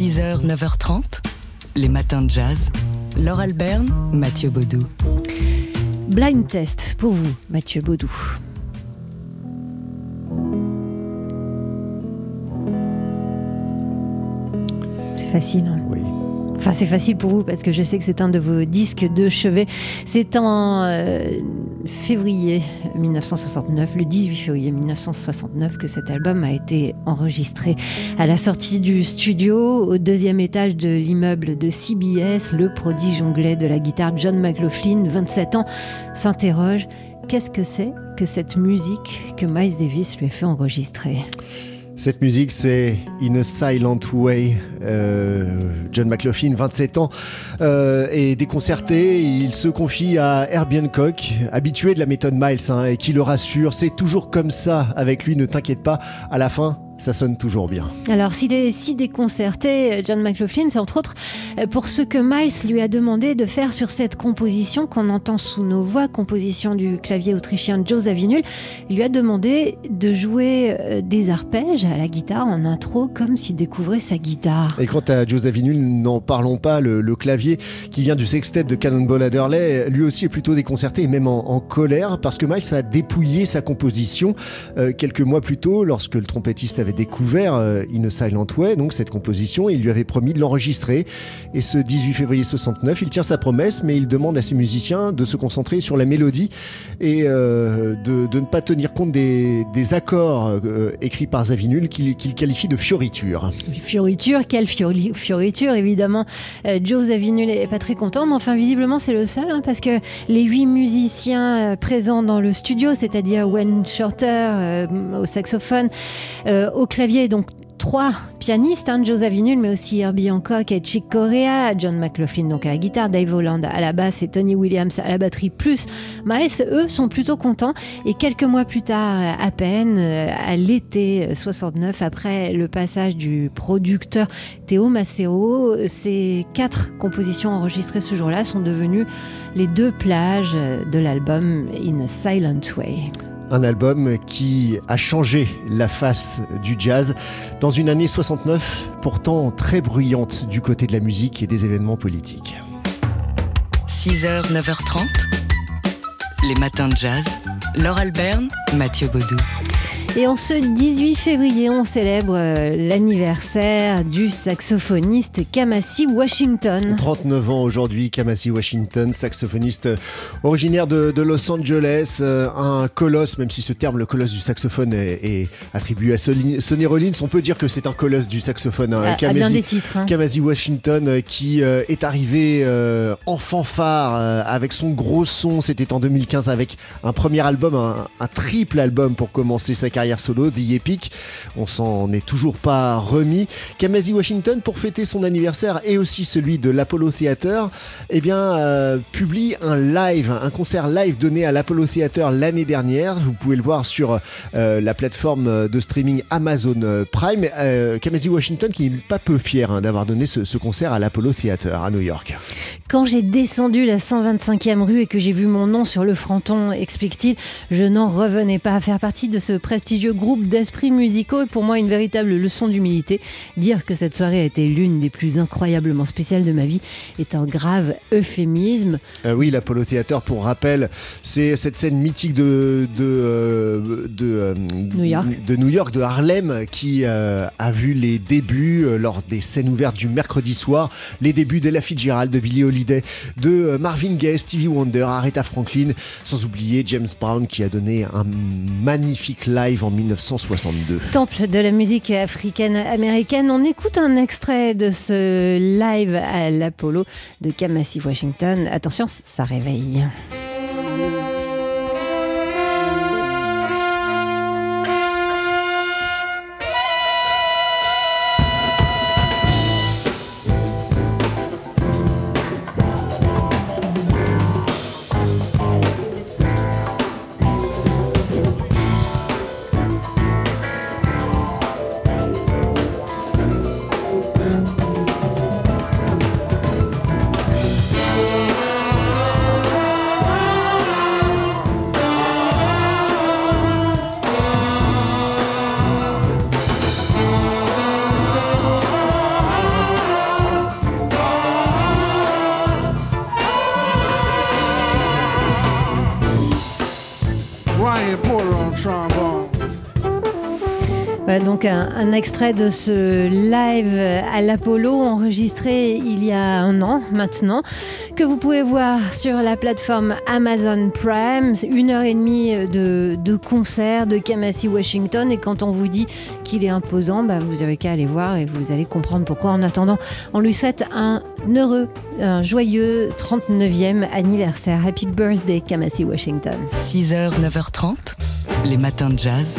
6h, 9h30, les matins de jazz. Laure Alberne, Mathieu Baudou. Blind test pour vous, Mathieu Baudou. C'est facile. Hein Oui. Enfin, c'est facile pour vous parce que je sais que c'est un de vos disques de chevet. C'est en euh, février 1969, le 18 février 1969, que cet album a été enregistré à la sortie du studio au deuxième étage de l'immeuble de CBS. Le prodige anglais de la guitare John McLaughlin, 27 ans, s'interroge qu'est-ce que c'est que cette musique que Miles Davis lui a fait enregistrer? Cette musique, c'est In a Silent Way. Euh, John McLaughlin, 27 ans, euh, est déconcerté. Il se confie à Herbie Hancock, habitué de la méthode Miles, hein, et qui le rassure. C'est toujours comme ça avec lui, ne t'inquiète pas. À la fin, ça sonne toujours bien. Alors, s'il est si déconcerté, John McLaughlin, c'est entre autres euh, pour ce que Miles lui a demandé de faire sur cette composition qu'on entend sous nos voix, composition du clavier autrichien Joe Zawinul. Il lui a demandé de jouer euh, des arpèges à la guitare en intro, comme s'il découvrait sa guitare. Et quant à Joe Zawinul, n'en parlons pas, le, clavier qui vient du sextet de Cannonball Adderley, lui aussi est plutôt déconcerté et même en, colère parce que Miles a dépouillé sa composition euh, quelques mois plus tôt lorsque le trompettiste avait découvert euh, In a Silent Way, donc cette composition, il lui avait promis de l'enregistrer. Et ce 18 février 69, il tient sa promesse, mais il demande à ses musiciens de se concentrer sur la mélodie et euh, de, ne pas tenir compte des, accords euh, écrits par Zavinul qu'il qualifie de fioritures. Fioriture, quelle fioriture évidemment. Joe Zavinul est pas très content, mais enfin visiblement c'est le seul, hein, parce que les huit musiciens présents dans le studio, c'est-à-dire Wayne Shorter au saxophone, au clavier, donc trois pianistes, hein, Joe mais aussi Herbie Hancock et Chick Corea, John McLaughlin donc à la guitare, Dave Holland à la basse et Tony Williams à la batterie, plus Miles, eux sont plutôt contents. Et quelques mois plus tard, à peine, euh, à l'été 69, après le passage du producteur Théo Macero, ces quatre compositions enregistrées ce jour-là sont devenues les deux plages de l'album In a Silent Way un album qui a changé la face du jazz dans une année 69 pourtant très bruyante du côté de la musique et des événements politiques. 6h, 9h30, les matins de jazz. Laure Alberne, Mathieu Baudou. Et en ce 18 février, on célèbre euh, l'anniversaire du saxophoniste Kamasi Washington. 39 ans aujourd'hui, Kamasi Washington, saxophoniste originaire de, Los Angeles, euh, un colosse, même si ce terme, le colosse du saxophone, est, attribué à Sonny Rollins, on peut dire que c'est un colosse du saxophone. Hein. À, bien des titres. Hein. Kamasi Washington euh, qui est arrivé en fanfare avec son gros son, c'était en 2015 avec un premier album, un, un triple album pour commencer sa carrière carrière solo, The Epic. On s'en est toujours pas remis. Kamasi Washington, pour fêter son anniversaire et aussi celui de l'Apollo Theater, eh bien, euh, publie un live, un concert live donné à l'Apollo Theater l'année dernière. Vous pouvez le voir sur euh, la plateforme de streaming Amazon Prime. Euh, Kamasi Washington qui n'est pas peu fier hein, d'avoir donné ce, ce, concert à l'Apollo Theater à New York. Quand j'ai descendu la 125e rue et que j'ai vu mon nom sur le fronton, explique-t-il, je n'en revenais pas à faire partie de ce prestigieux groupe d'esprits musicaux et pour moi une véritable leçon d'humilité. Dire que cette soirée a été l'une des plus incroyablement spéciales de ma vie est un grave euphémisme. Euh, oui, l'Apollo Theater, pour rappel, c'est cette scène mythique de, de, euh, de, euh, New York. de New York, de Harlem, qui a vu les débuts lors des scènes ouvertes du mercredi soir, les débuts de La Fitzgerald, de Billie Holiday, de Marvin Gaye, Stevie Wonder, Aretha Franklin, sans oublier James Brown qui a donné un magnifique live en 1962. Temple de la musique africaine-américaine. On écoute un extrait de ce live à l'Apollo de Kamasi Washington. Attention, ça réveille. Donc un, extrait de ce live à l'Apollo enregistré il y a un an maintenant, que vous pouvez voir sur la plateforme Amazon Prime. Une heure et demie de, de concert de Kamasi Washington. Et quand on vous dit qu'il est imposant, bah, vous avez qu'à aller voir et vous allez comprendre pourquoi. En attendant, on lui souhaite un heureux, un joyeux 39e anniversaire. Happy birthday, Kamasi Washington. 6h, 9h30, les matins de jazz.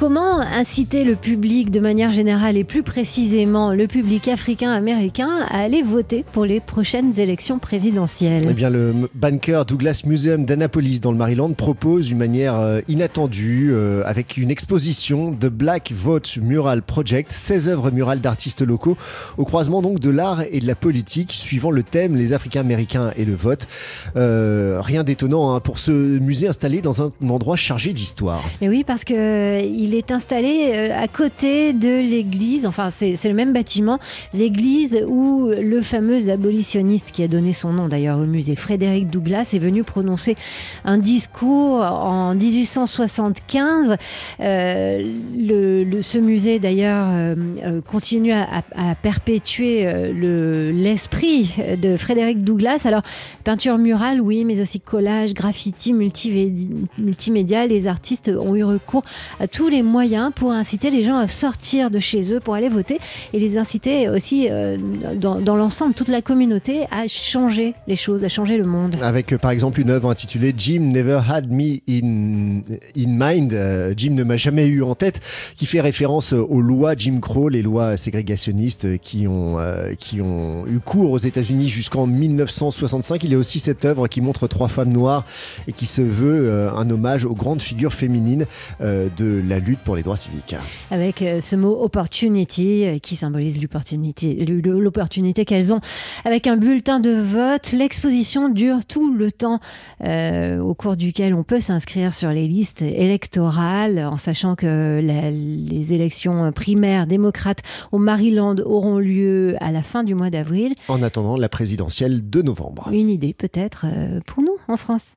Comment inciter le public de manière générale et plus précisément le public africain-américain à aller voter pour les prochaines élections présidentielles? Eh bien, le banker Douglas Museum d'Annapolis dans le Maryland propose une manière euh, inattendue euh, avec une exposition The Black Vote Mural Project, 16 œuvres murales d'artistes locaux au croisement donc de l'art et de la politique suivant le thème les Africains-Américains et le vote. Euh, rien d'étonnant hein, pour ce musée installé dans un endroit chargé d'histoire. Et oui, parce que il il est installé euh, à côté de l'église, enfin c'est le même bâtiment, l'église où le fameux abolitionniste qui a donné son nom d'ailleurs au musée, Frédéric Douglas, est venu prononcer un discours en 1875. Euh, le, ce musée d'ailleurs euh, continue à, perpétuer l'esprit de Frédéric Douglas. Alors peinture murale, oui, mais aussi collage, graffiti, multimédia. Les artistes ont eu recours à tous les moyens pour inciter les gens à sortir de chez eux pour aller voter et les inciter aussi euh, dans, l'ensemble, toute la communauté, à changer les choses, à changer le monde. Avec euh, par exemple une œuvre intitulée Jim Never Had Me in, in Mind, euh, Jim ne m'a jamais eu en tête, qui fait référence aux lois Jim Crow, les lois ségrégationnistes qui ont, qui ont eu cours aux États-Unis jusqu'en 1965. Il y a aussi cette œuvre qui montre trois femmes noires et qui se veut un hommage aux grandes figures féminines de la lutte pour les droits civiques. Avec euh, ce mot opportunity euh, qui symbolise l'opportunité qu'elles ont avec un bulletin de vote. L'exposition dure tout le temps euh, au cours duquel on peut s'inscrire sur les listes électorales en sachant que les élections primaires démocrates au Maryland auront lieu à la fin du mois d'avril. En attendant la présidentielle de novembre. Une idée peut-être pour nous en France.